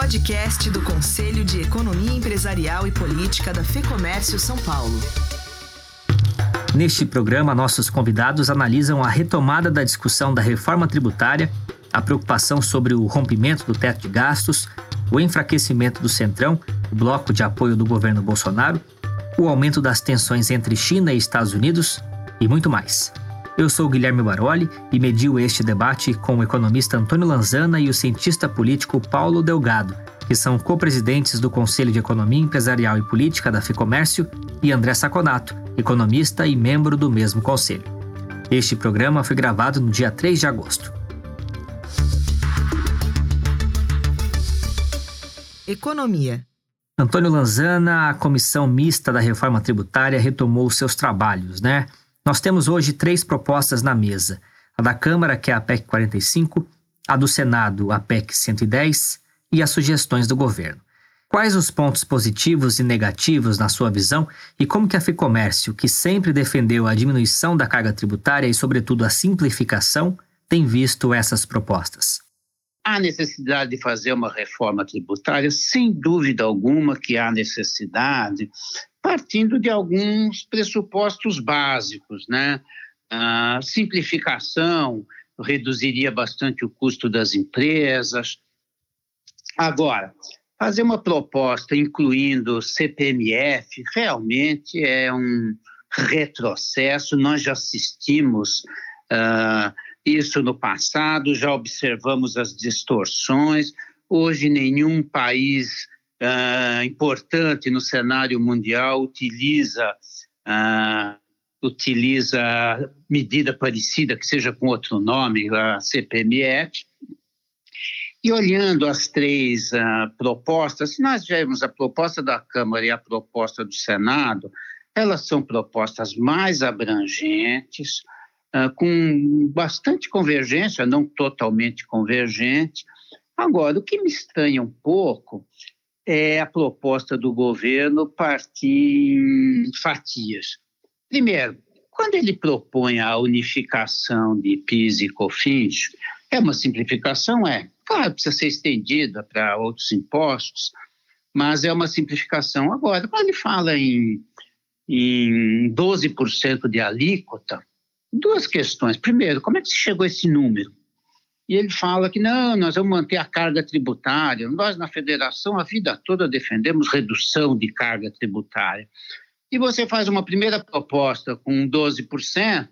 podcast do Conselho de Economia Empresarial e Política da FEComércio São Paulo. Neste programa, nossos convidados analisam a retomada da discussão da reforma tributária, a preocupação sobre o rompimento do teto de gastos, o enfraquecimento do Centrão, o bloco de apoio do governo Bolsonaro, o aumento das tensões entre China e Estados Unidos e muito mais. Eu sou Guilherme Baroli e mediu este debate com o economista Antônio Lanzana e o cientista político Paulo Delgado, que são co-presidentes do Conselho de Economia Empresarial e Política da FIComércio, e André Saconato, economista e membro do mesmo conselho. Este programa foi gravado no dia 3 de agosto. Economia. Antônio Lanzana, a comissão mista da reforma tributária retomou seus trabalhos, né? Nós temos hoje três propostas na mesa: a da Câmara, que é a PEC 45, a do Senado, a PEC 110 e as sugestões do governo. Quais os pontos positivos e negativos na sua visão e como que a FIComércio, que sempre defendeu a diminuição da carga tributária e, sobretudo, a simplificação, tem visto essas propostas? Há necessidade de fazer uma reforma tributária? Sem dúvida alguma que há necessidade, partindo de alguns pressupostos básicos, né? A simplificação reduziria bastante o custo das empresas. Agora, fazer uma proposta incluindo CPMF realmente é um retrocesso. Nós já assistimos uh, isso no passado, já observamos as distorções. Hoje, nenhum país uh, importante no cenário mundial utiliza uh, utiliza medida parecida que seja com outro nome, a CPMF. E olhando as três uh, propostas, se nós tivermos a proposta da Câmara e a proposta do Senado, elas são propostas mais abrangentes, uh, com bastante convergência, não totalmente convergente. Agora, o que me estranha um pouco é a proposta do governo partir em fatias. Primeiro, quando ele propõe a unificação de PIS e COFINS, é uma simplificação? É. Claro, precisa ser estendida para outros impostos, mas é uma simplificação. Agora, quando ele fala em, em 12% de alíquota, duas questões. Primeiro, como é que se chegou a esse número? E ele fala que não, nós vamos manter a carga tributária. Nós, na federação, a vida toda defendemos redução de carga tributária. E você faz uma primeira proposta com 12%,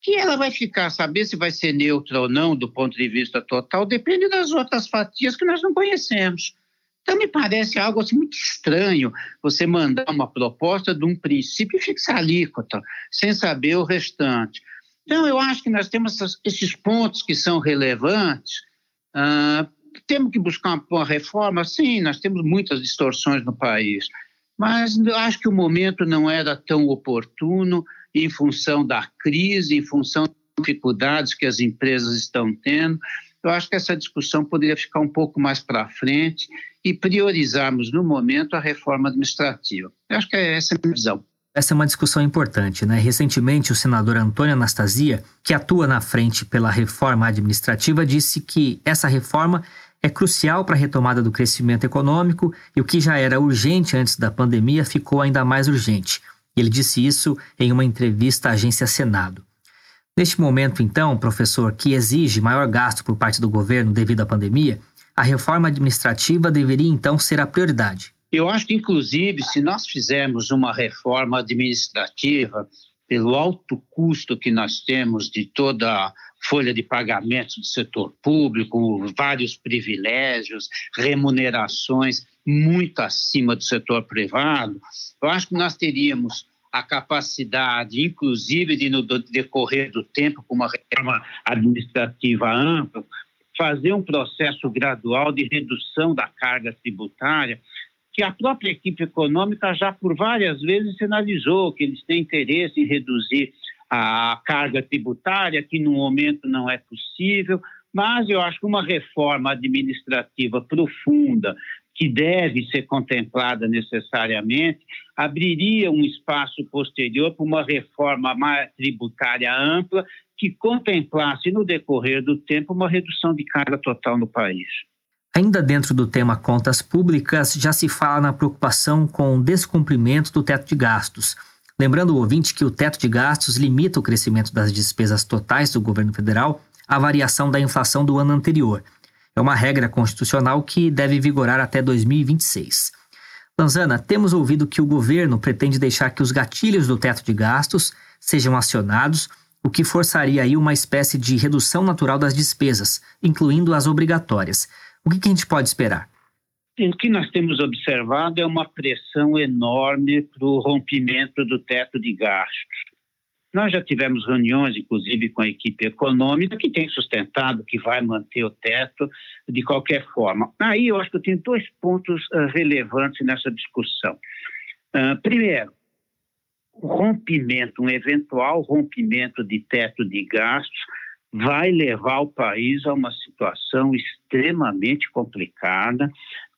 que ela vai ficar, saber se vai ser neutra ou não do ponto de vista total, depende das outras fatias que nós não conhecemos. Então, me parece algo assim, muito estranho você mandar uma proposta de um princípio e fixar alíquota, sem saber o restante. Então, eu acho que nós temos esses pontos que são relevantes. Uh, temos que buscar uma reforma? Sim, nós temos muitas distorções no país, mas eu acho que o momento não era tão oportuno em função da crise, em função das dificuldades que as empresas estão tendo. Eu acho que essa discussão poderia ficar um pouco mais para frente e priorizarmos no momento a reforma administrativa. Eu acho que é essa a minha visão. Essa é uma discussão importante, né? Recentemente, o senador Antônio Anastasia, que atua na frente pela reforma administrativa, disse que essa reforma é crucial para a retomada do crescimento econômico e o que já era urgente antes da pandemia ficou ainda mais urgente. Ele disse isso em uma entrevista à agência Senado. Neste momento, então, professor, que exige maior gasto por parte do governo devido à pandemia, a reforma administrativa deveria então ser a prioridade. Eu acho que, inclusive, se nós fizermos uma reforma administrativa, pelo alto custo que nós temos de toda a folha de pagamentos do setor público, vários privilégios, remunerações muito acima do setor privado, eu acho que nós teríamos a capacidade, inclusive, de no decorrer do tempo, com uma reforma administrativa ampla, fazer um processo gradual de redução da carga tributária que a própria equipe econômica já por várias vezes sinalizou que eles têm interesse em reduzir a carga tributária, que no momento não é possível, mas eu acho que uma reforma administrativa profunda, que deve ser contemplada necessariamente, abriria um espaço posterior para uma reforma tributária ampla que contemplasse no decorrer do tempo uma redução de carga total no país. Ainda dentro do tema contas públicas, já se fala na preocupação com o descumprimento do teto de gastos. Lembrando o ouvinte que o teto de gastos limita o crescimento das despesas totais do governo federal à variação da inflação do ano anterior. É uma regra constitucional que deve vigorar até 2026. Lanzana, temos ouvido que o governo pretende deixar que os gatilhos do teto de gastos sejam acionados, o que forçaria aí uma espécie de redução natural das despesas, incluindo as obrigatórias. O que, que a gente pode esperar? O que nós temos observado é uma pressão enorme para o rompimento do teto de gastos. Nós já tivemos reuniões, inclusive, com a equipe econômica, que tem sustentado que vai manter o teto de qualquer forma. Aí eu acho que eu tenho dois pontos uh, relevantes nessa discussão. Uh, primeiro, o rompimento, um eventual rompimento de teto de gastos, vai levar o país a uma situação extremamente complicada,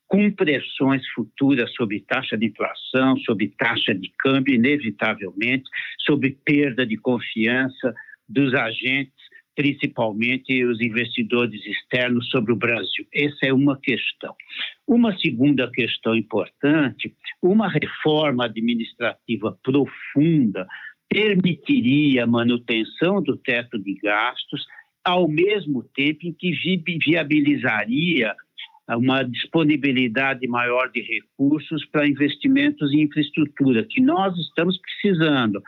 com pressões futuras sobre taxa de inflação, sobre taxa de câmbio, inevitavelmente, sobre perda de confiança dos agentes, principalmente os investidores externos sobre o Brasil. Essa é uma questão. Uma segunda questão importante: uma reforma administrativa profunda permitiria a manutenção do teto de gastos, ao mesmo tempo em que viabilizaria uma disponibilidade maior de recursos para investimentos em infraestrutura, que nós estamos precisando,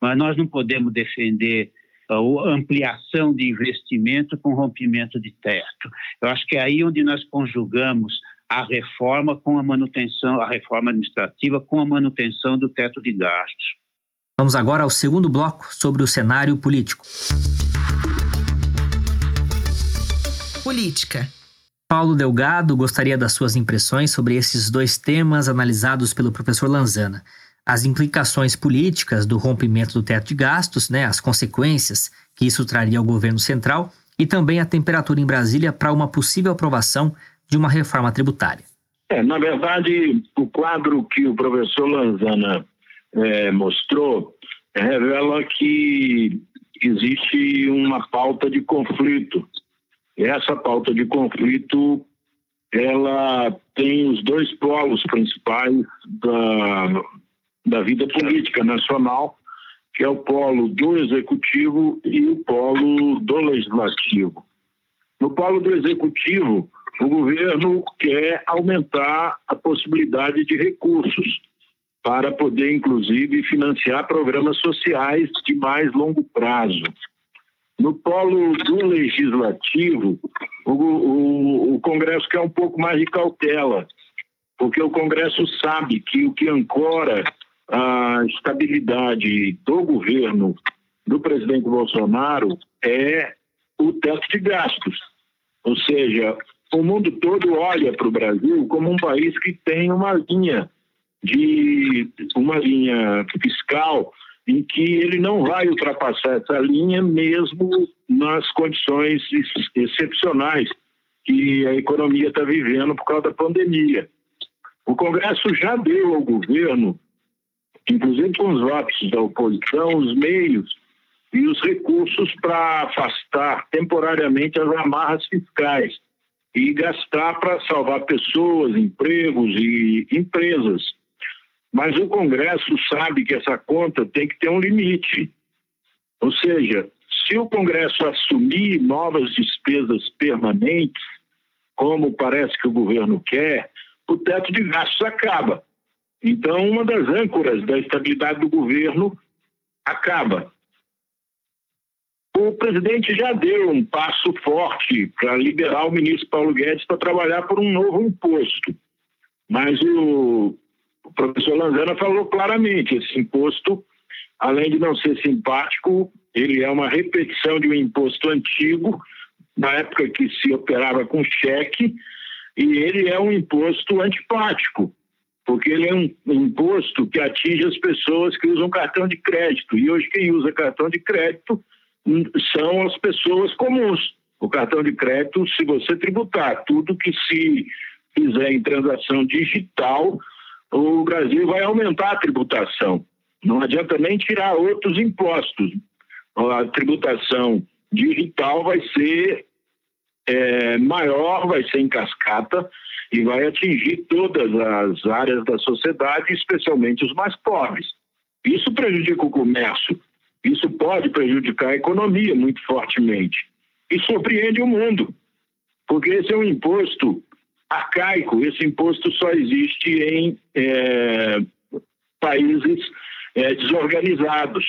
mas nós não podemos defender a ampliação de investimento com rompimento de teto. Eu acho que é aí onde nós conjugamos a reforma com a manutenção, a reforma administrativa com a manutenção do teto de gastos. Vamos agora ao segundo bloco sobre o cenário político. Política. Paulo Delgado gostaria das suas impressões sobre esses dois temas analisados pelo professor Lanzana. As implicações políticas do rompimento do teto de gastos, né, as consequências que isso traria ao governo central e também a temperatura em Brasília para uma possível aprovação de uma reforma tributária. É, na verdade, o quadro que o professor Lanzana é, mostrou revela que existe uma pauta de conflito essa pauta de conflito ela tem os dois polos principais da, da vida política nacional, que é o polo do executivo e o polo do legislativo. No polo do executivo, o governo quer aumentar a possibilidade de recursos para poder, inclusive, financiar programas sociais de mais longo prazo. No polo do legislativo, o, o, o Congresso quer um pouco mais de cautela, porque o Congresso sabe que o que ancora a estabilidade do governo do presidente Bolsonaro é o teto de gastos. Ou seja, o mundo todo olha para o Brasil como um país que tem uma linha de uma linha fiscal em que ele não vai ultrapassar essa linha mesmo nas condições excepcionais que a economia está vivendo por causa da pandemia. O Congresso já deu ao governo, inclusive com os votos da oposição, os meios e os recursos para afastar temporariamente as amarras fiscais e gastar para salvar pessoas, empregos e empresas. Mas o Congresso sabe que essa conta tem que ter um limite. Ou seja, se o Congresso assumir novas despesas permanentes, como parece que o governo quer, o teto de gastos acaba. Então, uma das âncoras da estabilidade do governo acaba. O presidente já deu um passo forte para liberar o ministro Paulo Guedes para trabalhar por um novo imposto. Mas o professor Lanzana falou claramente: esse imposto, além de não ser simpático, ele é uma repetição de um imposto antigo, na época que se operava com cheque, e ele é um imposto antipático, porque ele é um imposto que atinge as pessoas que usam cartão de crédito. E hoje quem usa cartão de crédito são as pessoas comuns. O cartão de crédito, se você tributar tudo que se fizer em transação digital, o Brasil vai aumentar a tributação. Não adianta nem tirar outros impostos. A tributação digital vai ser é, maior, vai ser em cascata e vai atingir todas as áreas da sociedade, especialmente os mais pobres. Isso prejudica o comércio, isso pode prejudicar a economia muito fortemente. E surpreende o mundo, porque esse é um imposto arcaico, esse imposto só existe em é, países é, desorganizados.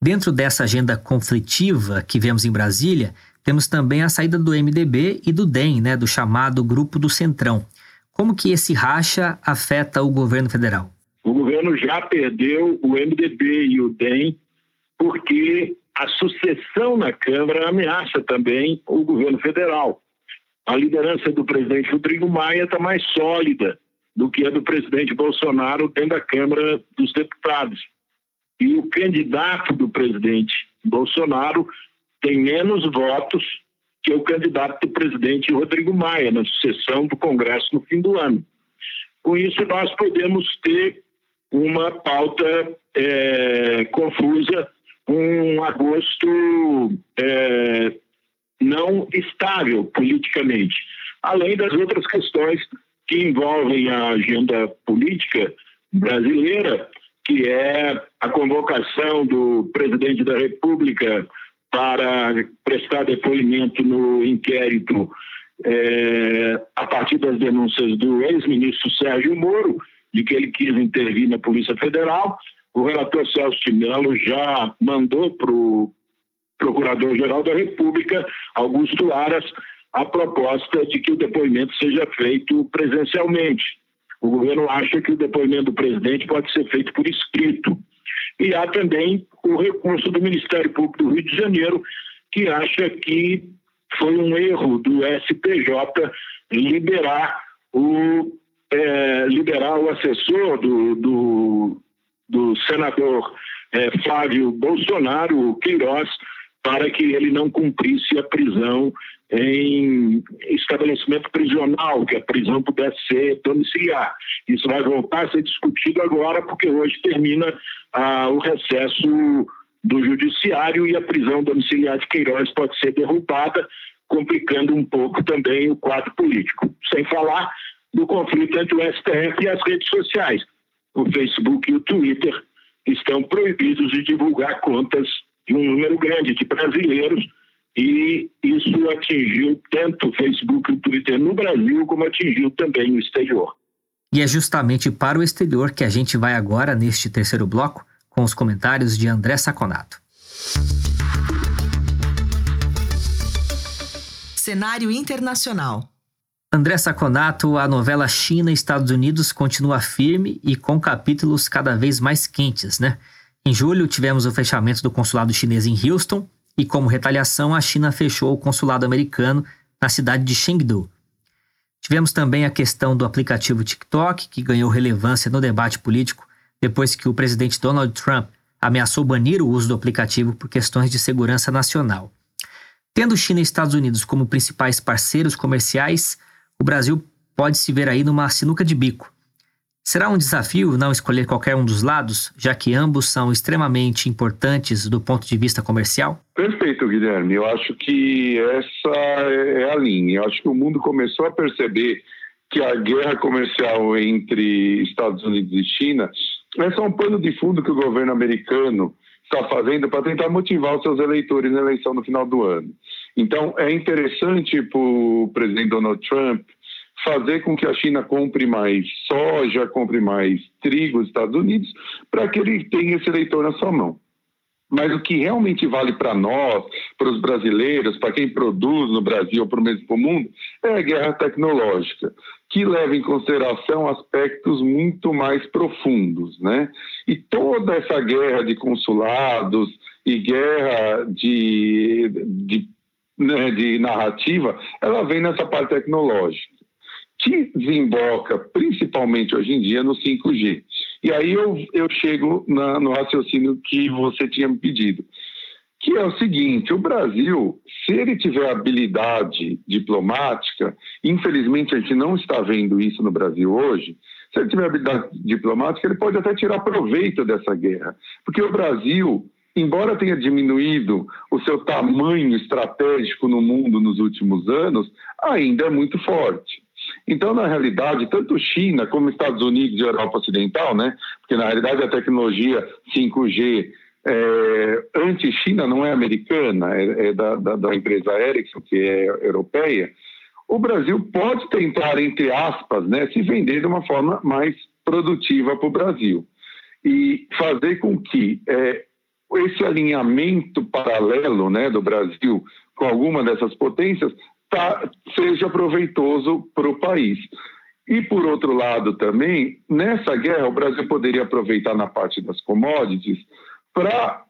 Dentro dessa agenda conflitiva que vemos em Brasília, temos também a saída do MDB e do DEM, né, do chamado Grupo do Centrão. Como que esse racha afeta o governo federal? O governo já perdeu o MDB e o DEM porque a sucessão na Câmara ameaça também o governo federal. A liderança do presidente Rodrigo Maia está mais sólida do que a do presidente Bolsonaro dentro da Câmara dos Deputados. E o candidato do presidente Bolsonaro tem menos votos que o candidato do presidente Rodrigo Maia na sucessão do Congresso no fim do ano. Com isso, nós podemos ter uma pauta é, confusa, um agosto é, não estável politicamente, além das outras questões que envolvem a agenda política brasileira, que é a convocação do presidente da República para prestar depoimento no inquérito é, a partir das denúncias do ex-ministro Sérgio Moro, de que ele quis intervir na Polícia Federal. O relator Celso de Mello já mandou para o Procurador-Geral da República, Augusto Aras, a proposta de que o depoimento seja feito presencialmente. O governo acha que o depoimento do presidente pode ser feito por escrito. E há também o recurso do Ministério Público do Rio de Janeiro, que acha que foi um erro do STJ liberar o, é, liberar o assessor do, do, do senador é, Flávio Bolsonaro, o Queiroz, para que ele não cumprisse a prisão em estabelecimento prisional, que a prisão pudesse ser domiciliar. Isso vai voltar a ser discutido agora, porque hoje termina ah, o recesso do judiciário e a prisão domiciliar de Queiroz pode ser derrubada, complicando um pouco também o quadro político. Sem falar do conflito entre o STF e as redes sociais. O Facebook e o Twitter estão proibidos de divulgar contas de um número grande de brasileiros e isso atingiu tanto o Facebook e o Twitter no Brasil como atingiu também o exterior. E é justamente para o exterior que a gente vai agora neste terceiro bloco com os comentários de André Saconato. Cenário internacional. André Saconato, a novela China Estados Unidos continua firme e com capítulos cada vez mais quentes, né? Em julho tivemos o fechamento do consulado chinês em Houston e como retaliação a China fechou o consulado americano na cidade de Chengdu. Tivemos também a questão do aplicativo TikTok, que ganhou relevância no debate político depois que o presidente Donald Trump ameaçou banir o uso do aplicativo por questões de segurança nacional. Tendo China e Estados Unidos como principais parceiros comerciais, o Brasil pode se ver aí numa sinuca de bico. Será um desafio não escolher qualquer um dos lados, já que ambos são extremamente importantes do ponto de vista comercial? Perfeito, Guilherme. Eu acho que essa é a linha. Eu acho que o mundo começou a perceber que a guerra comercial entre Estados Unidos e China é só um pano de fundo que o governo americano está fazendo para tentar motivar os seus eleitores na eleição no final do ano. Então, é interessante para o presidente Donald Trump fazer com que a China compre mais soja, compre mais trigo dos Estados Unidos, para que ele tenha esse eleitor na sua mão. Mas o que realmente vale para nós, para os brasileiros, para quem produz no Brasil ou para o mesmo mundo, é a guerra tecnológica, que leva em consideração aspectos muito mais profundos. Né? E toda essa guerra de consulados e guerra de, de, né, de narrativa, ela vem nessa parte tecnológica que desemboca principalmente hoje em dia no 5G. E aí eu, eu chego na, no raciocínio que você tinha me pedido, que é o seguinte: o Brasil, se ele tiver habilidade diplomática, infelizmente a gente não está vendo isso no Brasil hoje. Se ele tiver habilidade diplomática, ele pode até tirar proveito dessa guerra, porque o Brasil embora tenha diminuído o seu tamanho estratégico no mundo nos últimos anos, ainda é muito forte. Então, na realidade, tanto China como Estados Unidos e Europa Ocidental, né, porque na realidade a tecnologia 5G é, anti-China não é americana, é, é da, da, da, empresa Ericsson, que é europeia, o Brasil pode tentar, entre aspas, né, se vender de uma forma mais produtiva para o Brasil e fazer com que é, esse alinhamento paralelo né, do Brasil com alguma dessas potências tá, seja proveitoso para o país. E, por outro lado, também, nessa guerra, o Brasil poderia aproveitar na parte das commodities para,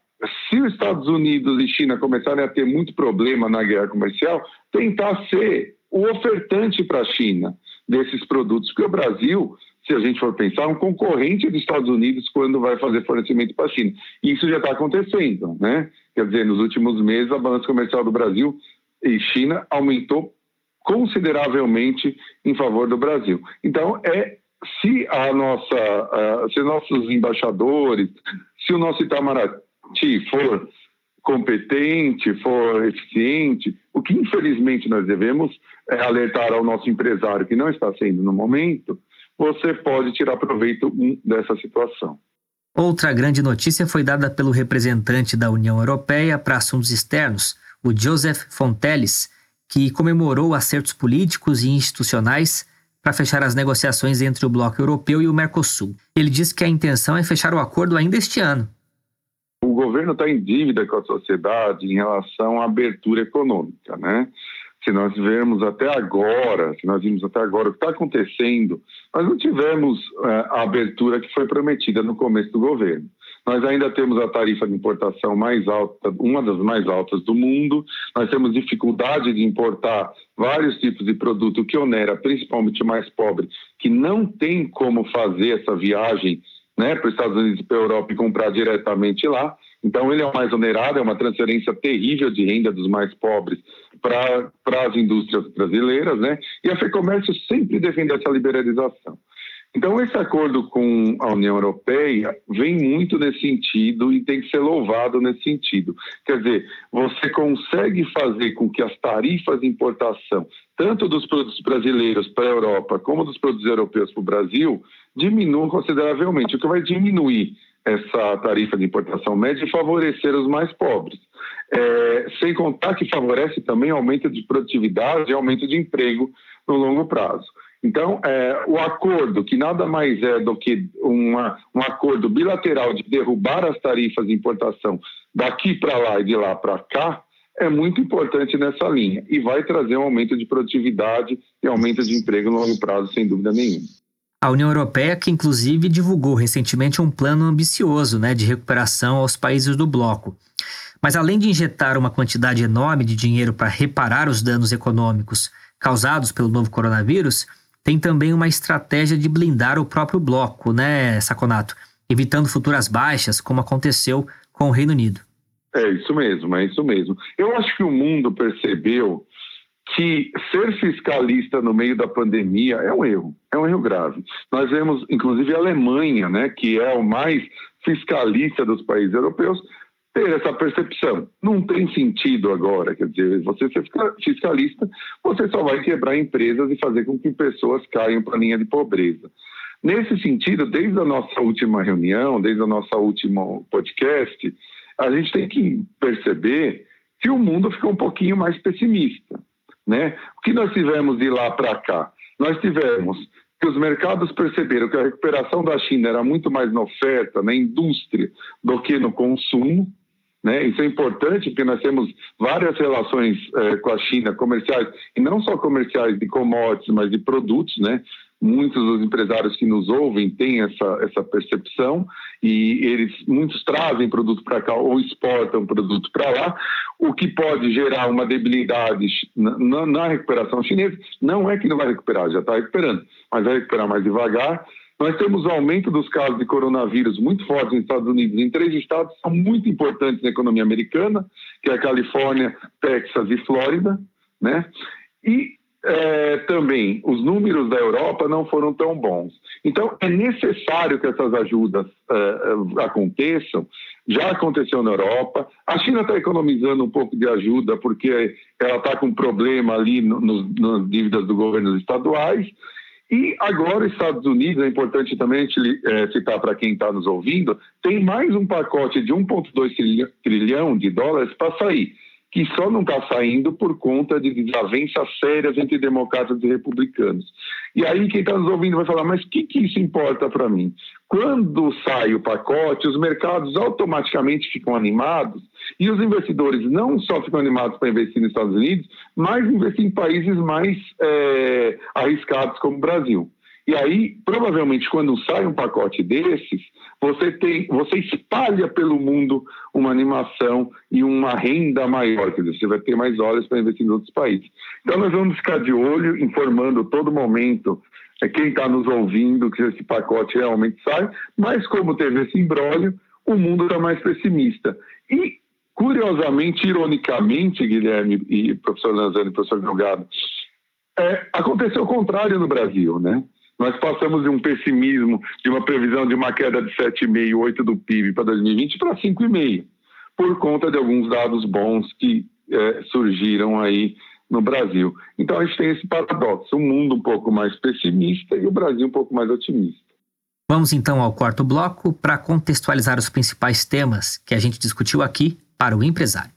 se os Estados Unidos e China começarem a ter muito problema na guerra comercial, tentar ser o ofertante para a China desses produtos. Porque o Brasil, se a gente for pensar, é um concorrente dos Estados Unidos quando vai fazer fornecimento para a China. Isso já está acontecendo, né? Quer dizer, nos últimos meses, a balança comercial do Brasil e China aumentou consideravelmente em favor do Brasil. Então, é se a nossa, se nossos embaixadores, se o nosso Itamaraty for competente, for eficiente, o que infelizmente nós devemos é alertar ao nosso empresário que não está sendo no momento, você pode tirar proveito dessa situação. Outra grande notícia foi dada pelo representante da União Europeia para assuntos externos, o Joseph Fonteles, que comemorou acertos políticos e institucionais para fechar as negociações entre o Bloco Europeu e o Mercosul. Ele disse que a intenção é fechar o acordo ainda este ano. O governo está em dívida com a sociedade em relação à abertura econômica, né? Se nós vermos até agora, se nós vimos até agora o que está acontecendo, nós não tivemos é, a abertura que foi prometida no começo do governo. Nós ainda temos a tarifa de importação mais alta, uma das mais altas do mundo. Nós temos dificuldade de importar vários tipos de produto que onera principalmente mais pobre, que não tem como fazer essa viagem né, para os Estados Unidos e para a Europa e comprar diretamente lá. Então, ele é o mais onerado, é uma transferência terrível de renda dos mais pobres para as indústrias brasileiras, né? E a FEComércio sempre defende essa liberalização. Então, esse acordo com a União Europeia vem muito nesse sentido e tem que ser louvado nesse sentido. Quer dizer, você consegue fazer com que as tarifas de importação, tanto dos produtos brasileiros para a Europa como dos produtos europeus para o Brasil, diminuam consideravelmente, o que vai diminuir essa tarifa de importação média e favorecer os mais pobres. É, sem contar que favorece também aumento de produtividade e aumento de emprego no longo prazo. Então, é, o acordo, que nada mais é do que uma, um acordo bilateral de derrubar as tarifas de importação daqui para lá e de lá para cá, é muito importante nessa linha e vai trazer um aumento de produtividade e aumento de emprego no longo prazo, sem dúvida nenhuma. A União Europeia, que inclusive divulgou recentemente um plano ambicioso né, de recuperação aos países do bloco. Mas além de injetar uma quantidade enorme de dinheiro para reparar os danos econômicos causados pelo novo coronavírus, tem também uma estratégia de blindar o próprio bloco, né, Saconato? Evitando futuras baixas, como aconteceu com o Reino Unido. É isso mesmo, é isso mesmo. Eu acho que o mundo percebeu que ser fiscalista no meio da pandemia é um erro, é um erro grave. Nós vemos, inclusive, a Alemanha, né, que é o mais fiscalista dos países europeus, ter essa percepção. Não tem sentido agora, quer dizer, você ser fiscalista, você só vai quebrar empresas e fazer com que pessoas caiam para a linha de pobreza. Nesse sentido, desde a nossa última reunião, desde a nossa última podcast, a gente tem que perceber que o mundo ficou um pouquinho mais pessimista. Né? O que nós tivemos de lá para cá? Nós tivemos que os mercados perceberam que a recuperação da China era muito mais na oferta, na indústria, do que no consumo. Né? Isso é importante porque nós temos várias relações eh, com a China comerciais, e não só comerciais de commodities, mas de produtos. Né? muitos dos empresários que nos ouvem têm essa, essa percepção e eles muitos trazem produto para cá ou exportam produto para lá, o que pode gerar uma debilidade na, na, recuperação chinesa. Não é que não vai recuperar, já está recuperando, mas vai recuperar mais devagar. Nós temos o aumento dos casos de coronavírus muito forte nos Estados Unidos, em três estados que são muito importantes na economia americana, que é a Califórnia, Texas e Flórida, né? E é, também os números da Europa não foram tão bons. Então, é necessário que essas ajudas é, aconteçam. Já aconteceu na Europa. A China está economizando um pouco de ajuda porque ela está com problema ali no, no, nas dívidas do governo estaduais. E agora, os Estados Unidos, é importante também é, citar para quem está nos ouvindo, tem mais um pacote de 1,2 trilhão de dólares para sair que só não está saindo por conta de desavenças sérias entre democratas e republicanos. E aí quem está nos ouvindo vai falar, mas o que, que isso importa para mim? Quando sai o pacote, os mercados automaticamente ficam animados e os investidores não só ficam animados para investir nos Estados Unidos, mas investir em países mais é, arriscados como o Brasil. E aí, provavelmente, quando sai um pacote desses, você tem, você espalha pelo mundo uma animação e uma renda maior, quer dizer, você vai ter mais horas para investir em outros países. Então, nós vamos ficar de olho, informando todo momento é quem está nos ouvindo que esse pacote realmente sai, mas como teve esse imbróglio, o mundo está mais pessimista. E, curiosamente, ironicamente, Guilherme e professor Lanzani e professor Delgado, é, aconteceu o contrário no Brasil, né? Nós passamos de um pessimismo, de uma previsão de uma queda de 7,5%, 8% do PIB para 2020 para 5,5%, por conta de alguns dados bons que é, surgiram aí no Brasil. Então a gente tem esse paradoxo, o um mundo um pouco mais pessimista e o Brasil um pouco mais otimista. Vamos então ao quarto bloco para contextualizar os principais temas que a gente discutiu aqui para o empresário.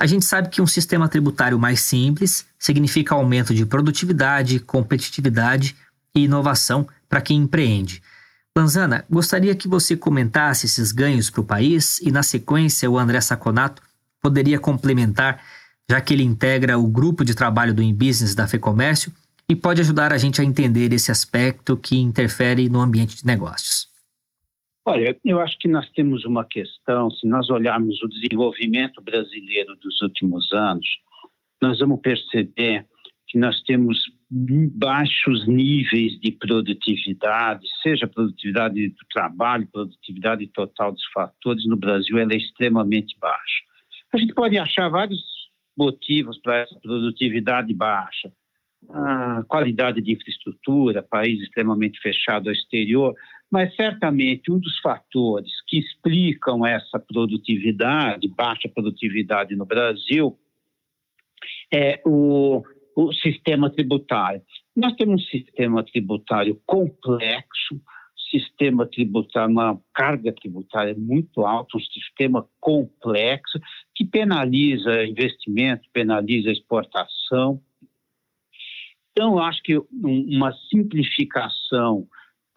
A gente sabe que um sistema tributário mais simples significa aumento de produtividade, competitividade e inovação para quem empreende. Lanzana, gostaria que você comentasse esses ganhos para o país e, na sequência, o André Saconato poderia complementar, já que ele integra o grupo de trabalho do InBusiness da FEComércio e pode ajudar a gente a entender esse aspecto que interfere no ambiente de negócios. Olha, eu acho que nós temos uma questão, se nós olharmos o desenvolvimento brasileiro dos últimos anos, nós vamos perceber que nós temos baixos níveis de produtividade, seja produtividade do trabalho, produtividade total dos fatores, no Brasil ela é extremamente baixa. A gente pode achar vários motivos para essa produtividade baixa. A qualidade de infraestrutura, país extremamente fechado ao exterior, mas certamente um dos fatores que explicam essa produtividade, baixa produtividade no Brasil, é o, o sistema tributário. Nós temos um sistema tributário complexo, sistema tributário, uma carga tributária muito alta, um sistema complexo que penaliza investimento, penaliza exportação. Então, acho que uma simplificação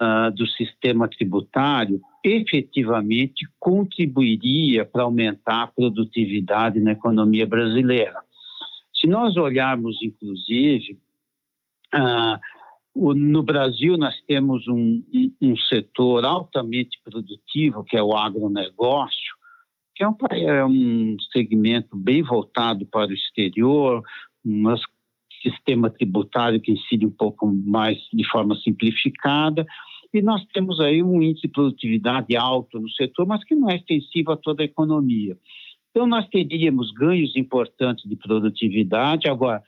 uh, do sistema tributário efetivamente contribuiria para aumentar a produtividade na economia brasileira. Se nós olharmos, inclusive, uh, no Brasil nós temos um, um, setor altamente produtivo, que é o agronegócio, que é um, é um segmento bem voltado para o exterior, um sistema tributário que incide um pouco mais de forma simplificada, e nós temos aí um índice de produtividade alto no setor, mas que não é extensivo a toda a economia. Então, nós teríamos ganhos importantes de produtividade. Agora,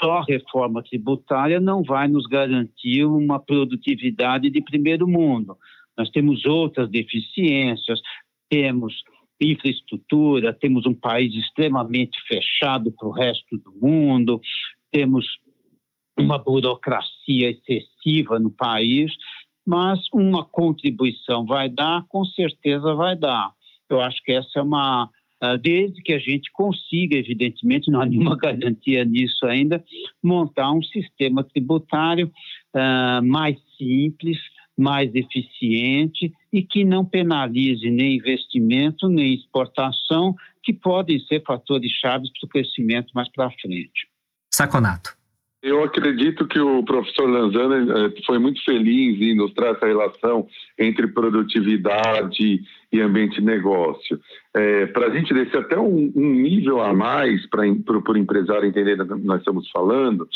só reforma tributária não vai nos garantir uma produtividade de primeiro mundo. Nós temos outras deficiências, temos infraestrutura, temos um país extremamente fechado para o resto do mundo, temos uma burocracia excessiva no país mas uma contribuição vai dar, com certeza vai dar. Eu acho que essa é uma. Ah, desde que a gente consiga, evidentemente, não há nenhuma garantia nisso ainda, montar um sistema tributário uh, mais simples, mais eficiente e que não penalize nem investimento, nem exportação, que podem ser fatores chaves para o crescimento mais para frente. Saconato. Eu acredito que o professor Lanzana eh, foi muito feliz em ilustrar essa relação entre produtividade e ambiente de negócio. É, para a gente descer até um, um nível a mais para o empresário entender do que nós estamos falando,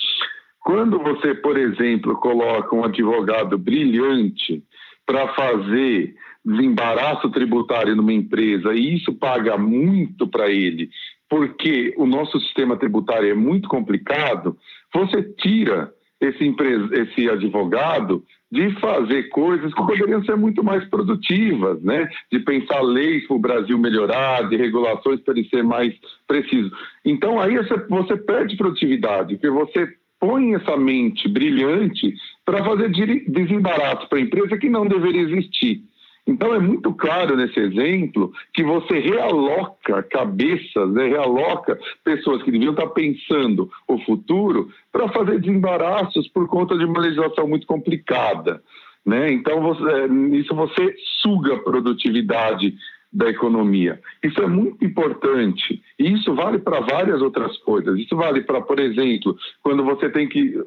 quando você, por exemplo, coloca um advogado brilhante para fazer desembaraço tributário numa empresa e isso paga muito para ele porque o nosso sistema tributário é muito complicado, você tira esse, esse advogado de fazer coisas que poderiam ser muito mais produtivas, né? de pensar leis para o Brasil melhorar, de regulações para ele ser mais preciso. Então aí você perde produtividade, porque você põe essa mente brilhante para fazer desembaraço para a empresa que não deveria existir. Então é muito claro nesse exemplo que você realoca cabeças, né, realoca pessoas que deviam estar pensando o futuro para fazer desembaraços por conta de uma legislação muito complicada. Né? Então, você, nisso você suga a produtividade da economia. Isso é muito importante. E isso vale para várias outras coisas. Isso vale para, por exemplo, quando você tem que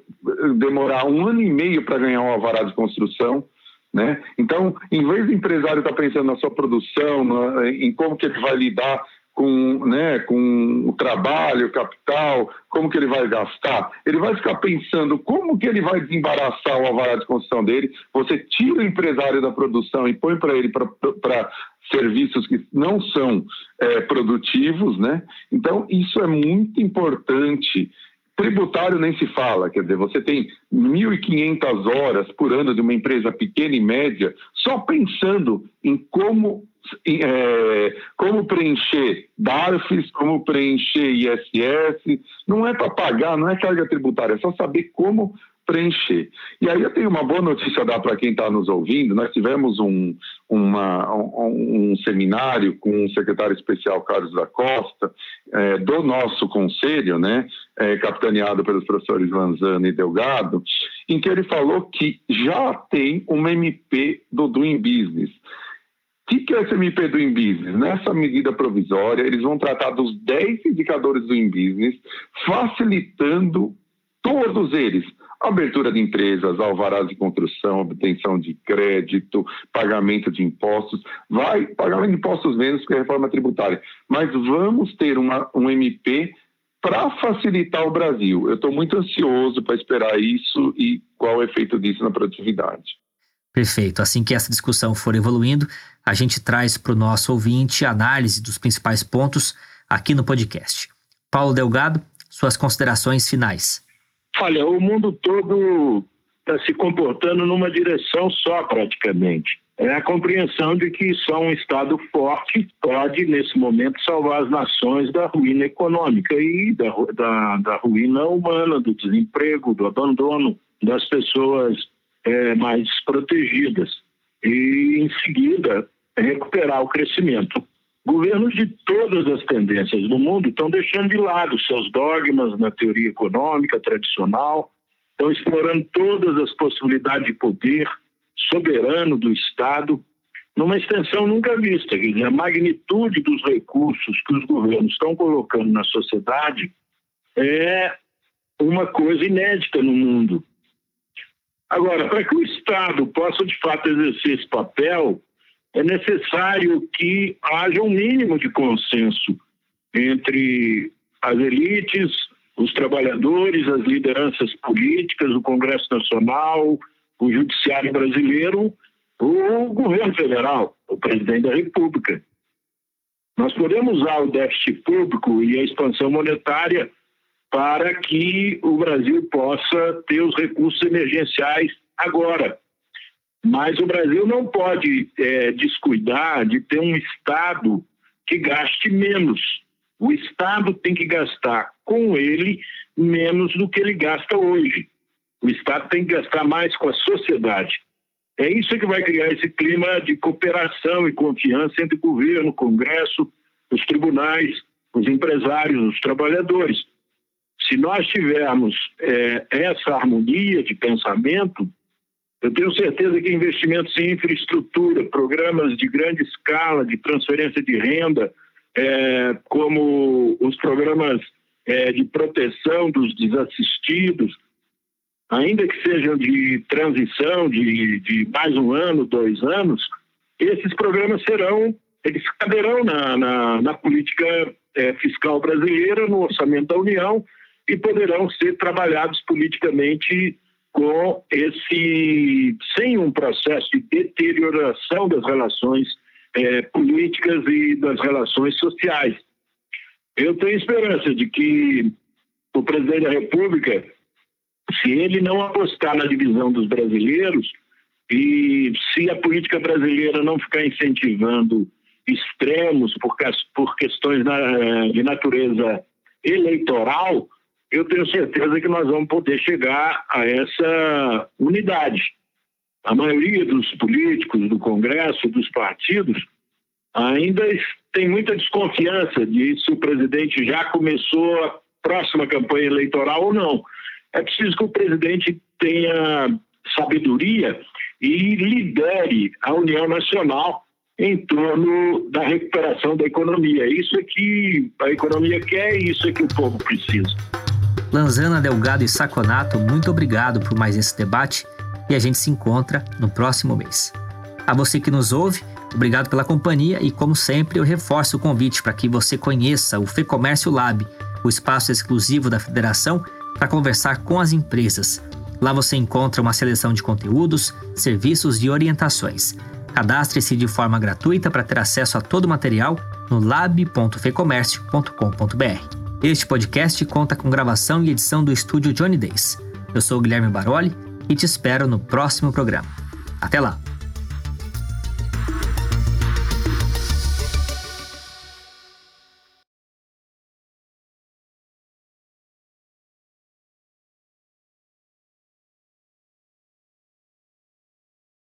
demorar um ano e meio para ganhar um alvará de construção, né? Então, em vez do empresário estar tá pensando na sua produção, na, em como que ele vai lidar com, né, com o trabalho, o capital, como que ele vai gastar, ele vai ficar pensando como que ele vai desembaraçar o alvará de construção dele. Você tira o empresário da produção e põe para ele para serviços que não são é, produtivos, né? Então, isso é muito importante Tributário nem se fala, quer dizer, você tem 1.500 horas por ano de uma empresa pequena e média só pensando em como, é, como preencher DARFs, como preencher ISS. Não é para pagar, não é carga tributária, é só saber como preencher. E aí eu tenho uma boa notícia a dar para quem está nos ouvindo. Nós tivemos um, uma, um, um, seminário com o secretário especial Carlos da Costa, é, do nosso conselho, né, é, capitaneado pelos professores Lanzano e Delgado, em que ele falou que já tem uma MP do Doing Business. O que, que é esse MP do Business? Nessa medida provisória, eles vão tratar dos 10 indicadores do Business, facilitando todos eles abertura de empresas, alvarás de construção, obtenção de crédito, pagamento de impostos, vai pagamento de impostos menos que a reforma tributária, mas vamos ter uma, um MP para facilitar o Brasil. Eu estou muito ansioso para esperar isso e qual é o efeito disso na produtividade. Perfeito. Assim que essa discussão for evoluindo, a gente traz para o nosso ouvinte análise dos principais pontos aqui no podcast. Paulo Delgado, suas considerações finais. Olha, o mundo todo está se comportando numa direção só, praticamente. É a compreensão de que só um Estado forte pode, nesse momento, salvar as nações da ruína econômica e da, da, da ruína humana, do desemprego, do abandono das pessoas é, mais protegidas. E, em seguida, recuperar o crescimento. Governos de todas as tendências do mundo estão deixando de lado seus dogmas na teoria econômica tradicional, estão explorando todas as possibilidades de poder soberano do Estado numa extensão nunca vista. A magnitude dos recursos que os governos estão colocando na sociedade é uma coisa inédita no mundo. Agora, para que o Estado possa de fato exercer esse papel, é necessário que haja um mínimo de consenso entre as elites, os trabalhadores, as lideranças políticas, o Congresso Nacional, o Judiciário Brasileiro, o governo federal, o presidente da República. Nós podemos usar o déficit público e a expansão monetária para que o Brasil possa ter os recursos emergenciais agora. Mas o Brasil não pode é, descuidar de ter um Estado que gaste menos. O Estado tem que gastar com ele menos do que ele gasta hoje. O Estado tem que gastar mais com a sociedade. É isso que vai criar esse clima de cooperação e confiança entre o governo, o Congresso, os tribunais, os empresários, os trabalhadores. Se nós tivermos é, essa harmonia de pensamento, eu tenho certeza que investimentos em infraestrutura, programas de grande escala de transferência de renda, é, como os programas é, de proteção dos desassistidos, ainda que sejam de transição de, de mais um ano, dois anos, esses programas serão, eles caberão na, na, na política é, fiscal brasileira, no orçamento da União, e poderão ser trabalhados politicamente com esse sem um processo de deterioração das relações é, políticas e das relações sociais. Eu tenho esperança de que o presidente da República, se ele não apostar na divisão dos brasileiros e se a política brasileira não ficar incentivando extremos por, por questões de natureza eleitoral, eu tenho certeza que nós vamos poder chegar a essa unidade. A maioria dos políticos do Congresso, dos partidos, ainda tem muita desconfiança de se o presidente já começou a próxima campanha eleitoral ou não. É preciso que o presidente tenha sabedoria e lidere a União Nacional em torno da recuperação da economia. Isso é que a economia quer isso é que o povo precisa. Lanzana Delgado e Saconato, muito obrigado por mais esse debate e a gente se encontra no próximo mês. A você que nos ouve, obrigado pela companhia e, como sempre, eu reforço o convite para que você conheça o FEComércio Lab, o espaço exclusivo da federação para conversar com as empresas. Lá você encontra uma seleção de conteúdos, serviços e orientações. Cadastre-se de forma gratuita para ter acesso a todo o material no lab.fecomércio.com.br. Este podcast conta com gravação e edição do estúdio Johnny Days. Eu sou Guilherme Baroli e te espero no próximo programa. Até lá!